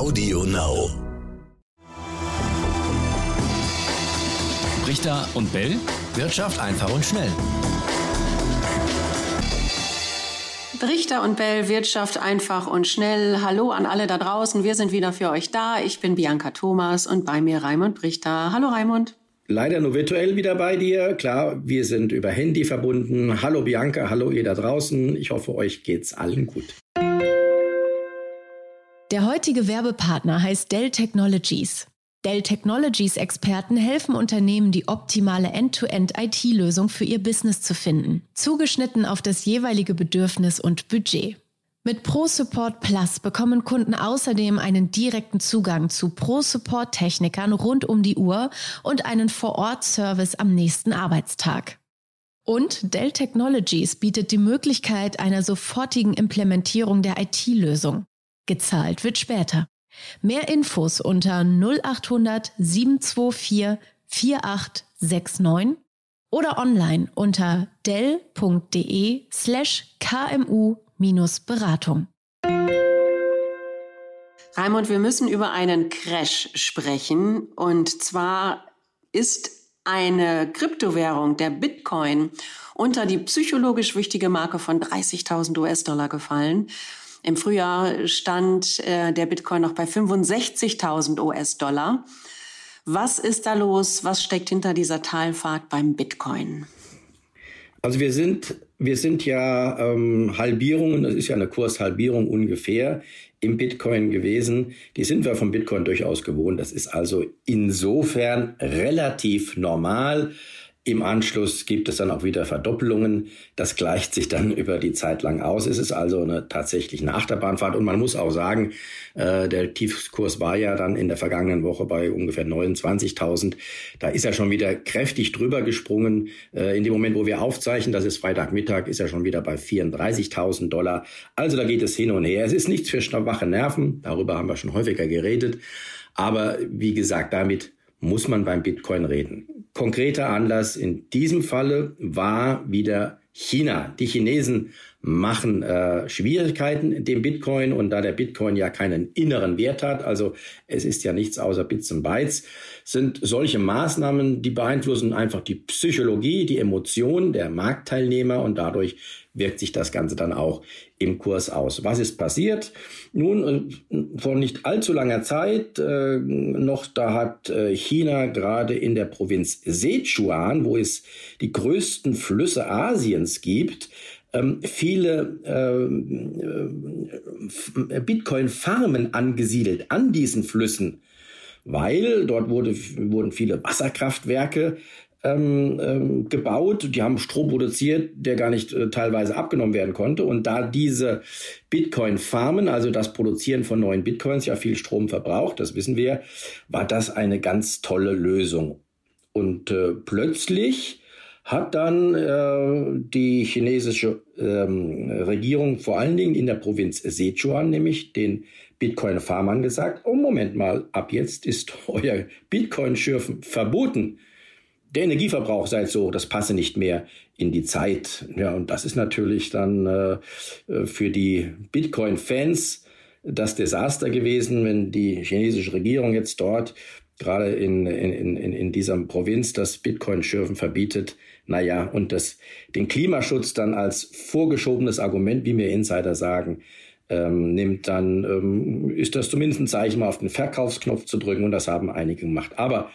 Audio Now. Richter und Bell. Wirtschaft einfach und schnell. Richter und Bell, Wirtschaft einfach und schnell. Hallo an alle da draußen. Wir sind wieder für euch da. Ich bin Bianca Thomas und bei mir Raimund Brichter. Hallo Raimund. Leider nur virtuell wieder bei dir. Klar, wir sind über Handy verbunden. Hallo Bianca, hallo ihr da draußen. Ich hoffe, euch geht's allen gut. Der heutige Werbepartner heißt Dell Technologies. Dell Technologies Experten helfen Unternehmen, die optimale End-to-End-IT-Lösung für ihr Business zu finden, zugeschnitten auf das jeweilige Bedürfnis und Budget. Mit Pro Support Plus bekommen Kunden außerdem einen direkten Zugang zu Pro Support Technikern rund um die Uhr und einen Vor-Ort-Service am nächsten Arbeitstag. Und Dell Technologies bietet die Möglichkeit einer sofortigen Implementierung der IT-Lösung. Gezahlt wird später. Mehr Infos unter 0800 724 4869 oder online unter dell.de slash kmu-beratung. Raimund, wir müssen über einen Crash sprechen. Und zwar ist eine Kryptowährung, der Bitcoin, unter die psychologisch wichtige Marke von 30.000 US-Dollar gefallen. Im Frühjahr stand äh, der Bitcoin noch bei 65.000 US-Dollar. Was ist da los? Was steckt hinter dieser Talfahrt beim Bitcoin? Also wir sind, wir sind ja ähm, Halbierungen, das ist ja eine Kurshalbierung ungefähr im Bitcoin gewesen. Die sind wir vom Bitcoin durchaus gewohnt. Das ist also insofern relativ normal. Im Anschluss gibt es dann auch wieder Verdoppelungen. Das gleicht sich dann über die Zeit lang aus. Es ist also eine tatsächlich eine Achterbahnfahrt. Und man muss auch sagen, äh, der Tiefkurs war ja dann in der vergangenen Woche bei ungefähr 29.000. Da ist er schon wieder kräftig drüber gesprungen. Äh, in dem Moment, wo wir aufzeichnen, das ist Freitagmittag, ist er schon wieder bei 34.000 Dollar. Also da geht es hin und her. Es ist nichts für schwache Nerven. Darüber haben wir schon häufiger geredet. Aber wie gesagt, damit muss man beim Bitcoin reden. Konkreter Anlass in diesem Falle war wieder China. Die Chinesen machen äh, Schwierigkeiten dem Bitcoin und da der Bitcoin ja keinen inneren Wert hat, also es ist ja nichts außer Bits und Bytes, sind solche Maßnahmen, die beeinflussen einfach die Psychologie, die Emotionen der Marktteilnehmer und dadurch wirkt sich das Ganze dann auch im Kurs aus. Was ist passiert? Nun, äh, vor nicht allzu langer Zeit äh, noch, da hat äh, China gerade in der Provinz Sichuan, wo es die größten Flüsse Asiens gibt, ähm, viele ähm, äh, Bitcoin-Farmen angesiedelt an diesen Flüssen, weil dort wurde, wurden viele Wasserkraftwerke ähm, ähm, gebaut, die haben Strom produziert, der gar nicht äh, teilweise abgenommen werden konnte. Und da diese Bitcoin-Farmen, also das Produzieren von neuen Bitcoins, ja viel Strom verbraucht, das wissen wir, war das eine ganz tolle Lösung. Und äh, plötzlich hat dann äh, die chinesische ähm, Regierung vor allen Dingen in der Provinz Sichuan, nämlich den Bitcoin-Farmern gesagt, oh Moment mal, ab jetzt ist euer Bitcoin-Schürfen verboten. Der Energieverbrauch sei so, das passe nicht mehr in die Zeit. Ja, und das ist natürlich dann äh, für die Bitcoin-Fans das Desaster gewesen, wenn die chinesische Regierung jetzt dort gerade in, in, in, in dieser Provinz das Bitcoin-Schürfen verbietet. Naja, und das, den Klimaschutz dann als vorgeschobenes Argument, wie mir Insider sagen, ähm, nimmt, dann ähm, ist das zumindest ein Zeichen, mal auf den Verkaufsknopf zu drücken und das haben einige gemacht. Aber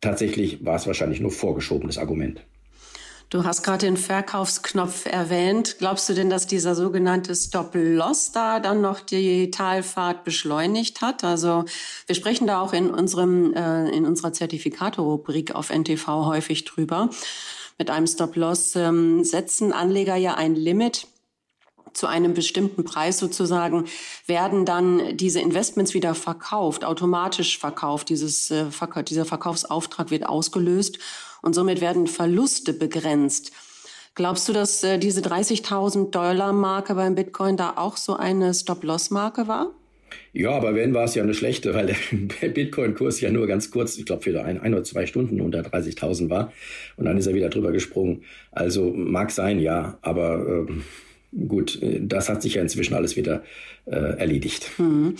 tatsächlich war es wahrscheinlich nur vorgeschobenes Argument. Du hast gerade den Verkaufsknopf erwähnt. Glaubst du denn, dass dieser sogenannte Stop-Loss da dann noch die Talfahrt beschleunigt hat? Also wir sprechen da auch in unserem äh, in unserer Zertifikatorrubrik auf NTV häufig drüber. Mit einem Stop-Loss ähm, setzen Anleger ja ein Limit zu einem bestimmten Preis sozusagen werden dann diese Investments wieder verkauft, automatisch verkauft. Dieses, äh, dieser Verkaufsauftrag wird ausgelöst und somit werden Verluste begrenzt. Glaubst du, dass äh, diese 30.000 Dollar Marke beim Bitcoin da auch so eine Stop-Loss-Marke war? Ja, aber wenn war es ja eine schlechte, weil der Bitcoin-Kurs ja nur ganz kurz, ich glaube, für ein, ein oder zwei Stunden unter 30.000 war und dann ist er wieder drüber gesprungen. Also mag sein, ja, aber ähm, gut, äh, das hat sich ja inzwischen alles wieder äh, erledigt. Hm.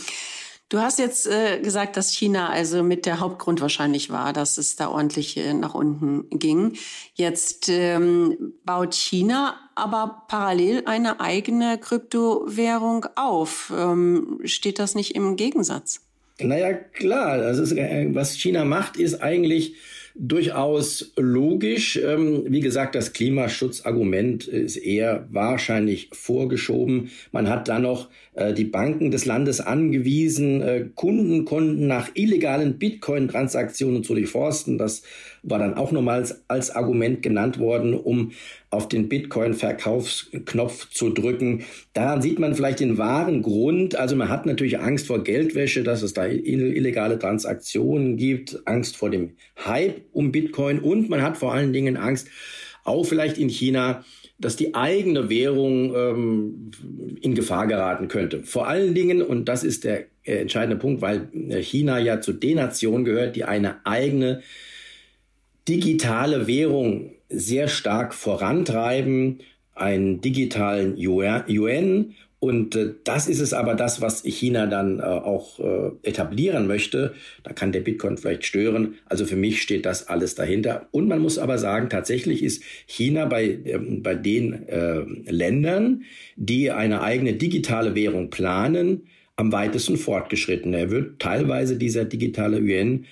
Du hast jetzt äh, gesagt, dass China also mit der Hauptgrund wahrscheinlich war, dass es da ordentlich äh, nach unten ging. Jetzt ähm, baut China aber parallel eine eigene Kryptowährung auf. Ähm, steht das nicht im Gegensatz? Naja, klar. Also was China macht, ist eigentlich durchaus logisch. Ähm, wie gesagt, das Klimaschutzargument ist eher wahrscheinlich vorgeschoben. Man hat dann noch äh, die Banken des Landes angewiesen, äh, Kunden konnten nach illegalen Bitcoin-Transaktionen zu durchforsten. Das war dann auch nochmals als Argument genannt worden, um auf den Bitcoin-Verkaufsknopf zu drücken. Daran sieht man vielleicht den wahren Grund. Also man hat natürlich Angst vor Geldwäsche, dass es da illegale Transaktionen gibt, Angst vor dem Hype um Bitcoin und man hat vor allen Dingen Angst, auch vielleicht in China, dass die eigene Währung ähm, in Gefahr geraten könnte. Vor allen Dingen, und das ist der äh, entscheidende Punkt, weil China ja zu den Nationen gehört, die eine eigene digitale Währung sehr stark vorantreiben, einen digitalen Yuan. Und äh, das ist es aber das, was China dann äh, auch äh, etablieren möchte. Da kann der Bitcoin vielleicht stören. Also für mich steht das alles dahinter. Und man muss aber sagen, tatsächlich ist China bei, ähm, bei den Ländern, die eine eigene digitale Währung planen, am weitesten fortgeschritten. Er wird teilweise dieser digitale Yuan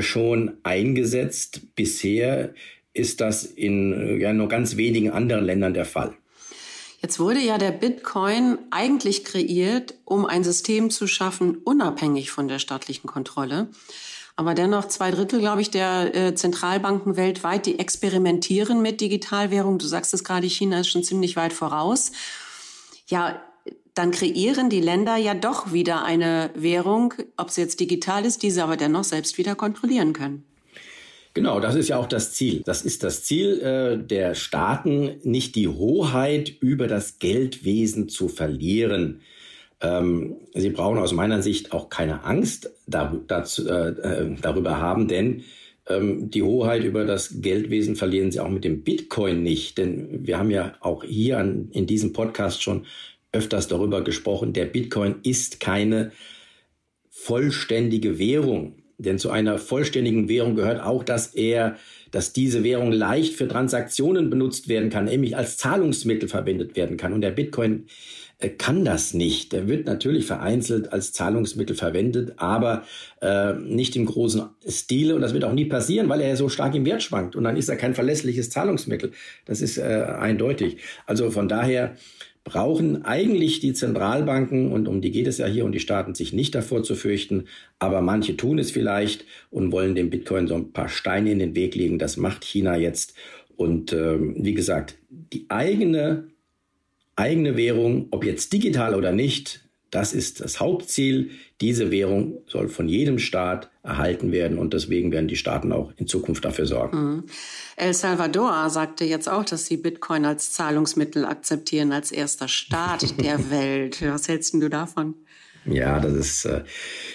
schon eingesetzt. Bisher ist das in äh, ja, nur ganz wenigen anderen Ländern der Fall. Jetzt wurde ja der Bitcoin eigentlich kreiert, um ein System zu schaffen, unabhängig von der staatlichen Kontrolle. Aber dennoch zwei Drittel, glaube ich, der äh, Zentralbanken weltweit, die experimentieren mit Digitalwährung. Du sagst es gerade, China ist schon ziemlich weit voraus. Ja, dann kreieren die Länder ja doch wieder eine Währung, ob sie jetzt digital ist, diese aber dennoch selbst wieder kontrollieren können. Genau, das ist ja auch das Ziel. Das ist das Ziel äh, der Staaten, nicht die Hoheit über das Geldwesen zu verlieren. Ähm, sie brauchen aus meiner Sicht auch keine Angst dar dazu, äh, äh, darüber haben, denn ähm, die Hoheit über das Geldwesen verlieren sie auch mit dem Bitcoin nicht. Denn wir haben ja auch hier an, in diesem Podcast schon öfters darüber gesprochen, der Bitcoin ist keine vollständige Währung. Denn zu einer vollständigen Währung gehört auch, dass er, dass diese Währung leicht für Transaktionen benutzt werden kann, nämlich als Zahlungsmittel verwendet werden kann. Und der Bitcoin äh, kann das nicht. Der wird natürlich vereinzelt als Zahlungsmittel verwendet, aber äh, nicht im großen Stile. Und das wird auch nie passieren, weil er so stark im Wert schwankt. Und dann ist er kein verlässliches Zahlungsmittel. Das ist äh, eindeutig. Also von daher brauchen eigentlich die Zentralbanken, und um die geht es ja hier, und die Staaten sich nicht davor zu fürchten, aber manche tun es vielleicht und wollen dem Bitcoin so ein paar Steine in den Weg legen. Das macht China jetzt. Und ähm, wie gesagt, die eigene, eigene Währung, ob jetzt digital oder nicht, das ist das Hauptziel. Diese Währung soll von jedem Staat erhalten werden und deswegen werden die Staaten auch in Zukunft dafür sorgen. Mhm. El Salvador sagte jetzt auch, dass sie Bitcoin als Zahlungsmittel akzeptieren, als erster Staat der Welt. Was hältst du davon? Ja, das ist, äh,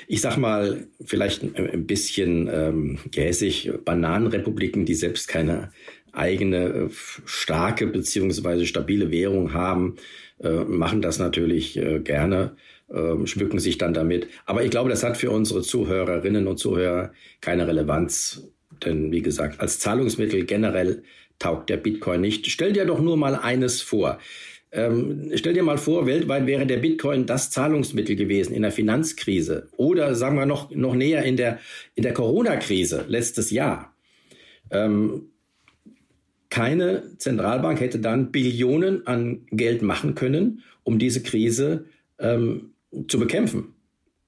ich sag mal, vielleicht ein bisschen ähm, gehässig. Bananenrepubliken, die selbst keine eigene äh, starke beziehungsweise stabile Währung haben, äh, machen das natürlich äh, gerne, äh, schmücken sich dann damit. Aber ich glaube, das hat für unsere Zuhörerinnen und Zuhörer keine Relevanz. Denn wie gesagt, als Zahlungsmittel generell taugt der Bitcoin nicht. Stell dir doch nur mal eines vor. Ähm, stell dir mal vor, weltweit wäre der Bitcoin das Zahlungsmittel gewesen in der Finanzkrise oder sagen wir noch, noch näher in der, in der Corona-Krise letztes Jahr. Ähm, keine Zentralbank hätte dann Billionen an Geld machen können, um diese Krise ähm, zu bekämpfen.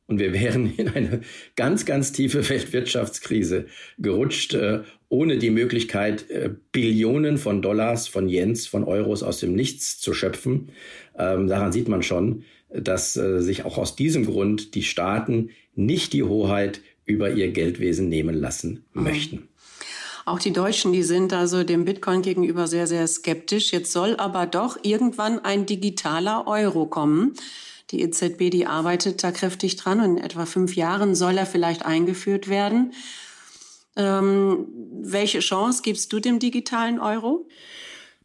Und wir wären in eine ganz, ganz tiefe Weltwirtschaftskrise gerutscht, äh, ohne die Möglichkeit, äh, Billionen von Dollars, von Yens, von Euros aus dem Nichts zu schöpfen. Ähm, daran sieht man schon, dass äh, sich auch aus diesem Grund die Staaten nicht die Hoheit über ihr Geldwesen nehmen lassen mhm. möchten. Auch die Deutschen, die sind also dem Bitcoin gegenüber sehr, sehr skeptisch. Jetzt soll aber doch irgendwann ein digitaler Euro kommen. Die EZB, die arbeitet da kräftig dran und in etwa fünf Jahren soll er vielleicht eingeführt werden. Ähm, welche Chance gibst du dem digitalen Euro?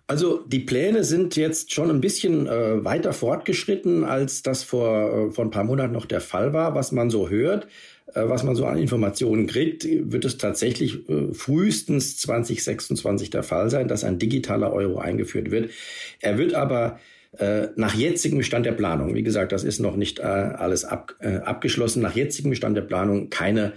Also die Pläne sind jetzt schon ein bisschen äh, weiter fortgeschritten, als das vor, äh, vor ein paar Monaten noch der Fall war. Was man so hört, was man so an Informationen kriegt, wird es tatsächlich äh, frühestens 2026 der Fall sein, dass ein digitaler Euro eingeführt wird. Er wird aber äh, nach jetzigem Stand der Planung, wie gesagt, das ist noch nicht äh, alles ab, äh, abgeschlossen, nach jetzigem Stand der Planung keine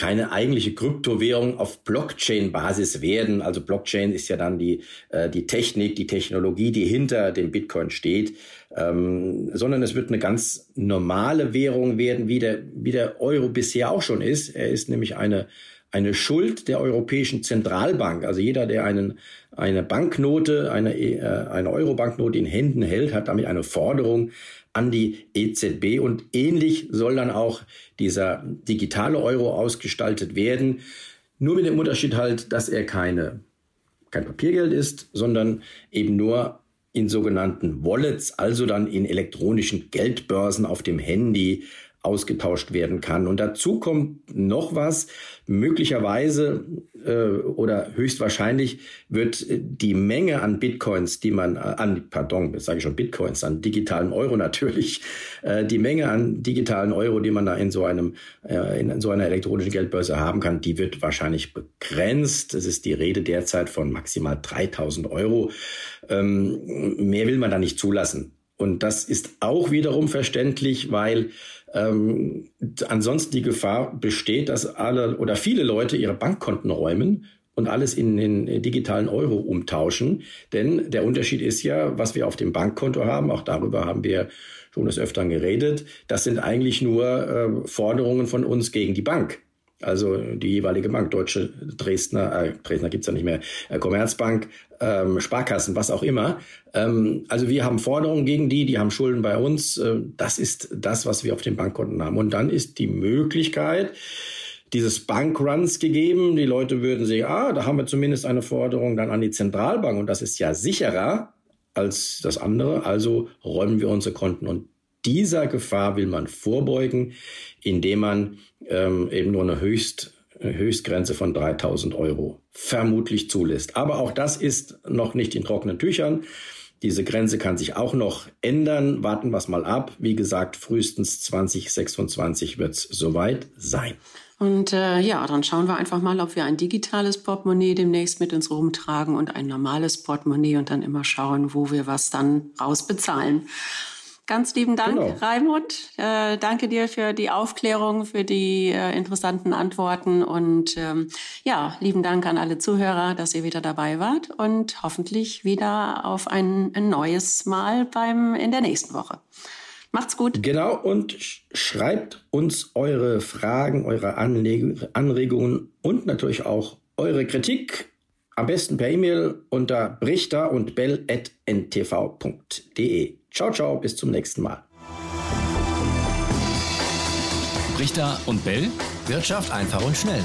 keine eigentliche Kryptowährung auf Blockchain-Basis werden. Also Blockchain ist ja dann die, äh, die Technik, die Technologie, die hinter dem Bitcoin steht, ähm, sondern es wird eine ganz normale Währung werden, wie der, wie der Euro bisher auch schon ist. Er ist nämlich eine, eine Schuld der Europäischen Zentralbank. Also jeder, der einen, eine Banknote, eine, äh, eine Euro-Banknote in Händen hält, hat damit eine Forderung an die EZB und ähnlich soll dann auch dieser digitale Euro ausgestaltet werden. Nur mit dem Unterschied halt, dass er keine, kein Papiergeld ist, sondern eben nur in sogenannten Wallets, also dann in elektronischen Geldbörsen auf dem Handy ausgetauscht werden kann. Und dazu kommt noch was. Möglicherweise äh, oder höchstwahrscheinlich wird die Menge an Bitcoins, die man äh, an, pardon, sage ich schon Bitcoins, an digitalen Euro natürlich, äh, die Menge an digitalen Euro, die man da in so einem äh, in so einer elektronischen Geldbörse haben kann, die wird wahrscheinlich begrenzt. Es ist die Rede derzeit von maximal 3000 Euro. Ähm, mehr will man da nicht zulassen. Und das ist auch wiederum verständlich, weil ähm, ansonsten die Gefahr besteht, dass alle oder viele Leute ihre Bankkonten räumen und alles in den digitalen Euro umtauschen. Denn der Unterschied ist ja, was wir auf dem Bankkonto haben, auch darüber haben wir schon des Öfteren geredet, das sind eigentlich nur äh, Forderungen von uns gegen die Bank. Also die jeweilige Bank, Deutsche Dresdner, äh, Dresdner gibt's ja nicht mehr, äh, Commerzbank, ähm, Sparkassen, was auch immer. Ähm, also wir haben Forderungen gegen die, die haben Schulden bei uns. Äh, das ist das, was wir auf den Bankkonten haben. Und dann ist die Möglichkeit, dieses Bankruns gegeben. Die Leute würden sehen, ah, da haben wir zumindest eine Forderung dann an die Zentralbank und das ist ja sicherer als das andere. Also räumen wir unsere Konten und dieser Gefahr will man vorbeugen, indem man ähm, eben nur eine Höchst, Höchstgrenze von 3000 Euro vermutlich zulässt. Aber auch das ist noch nicht in trockenen Tüchern. Diese Grenze kann sich auch noch ändern. Warten wir es mal ab. Wie gesagt, frühestens 2026 wird es soweit sein. Und äh, ja, dann schauen wir einfach mal, ob wir ein digitales Portemonnaie demnächst mit uns rumtragen und ein normales Portemonnaie und dann immer schauen, wo wir was dann rausbezahlen. Ganz lieben Dank, genau. Raimund. Äh, danke dir für die Aufklärung, für die äh, interessanten Antworten und ähm, ja, lieben Dank an alle Zuhörer, dass ihr wieder dabei wart und hoffentlich wieder auf ein, ein neues Mal beim in der nächsten Woche. Macht's gut. Genau, und schreibt uns eure Fragen, eure Anregungen und natürlich auch eure Kritik. Am besten per E-Mail unter brichter und bell.ntv.de. Ciao, ciao, bis zum nächsten Mal. Richter und Bell. Wirtschaft einfach und schnell.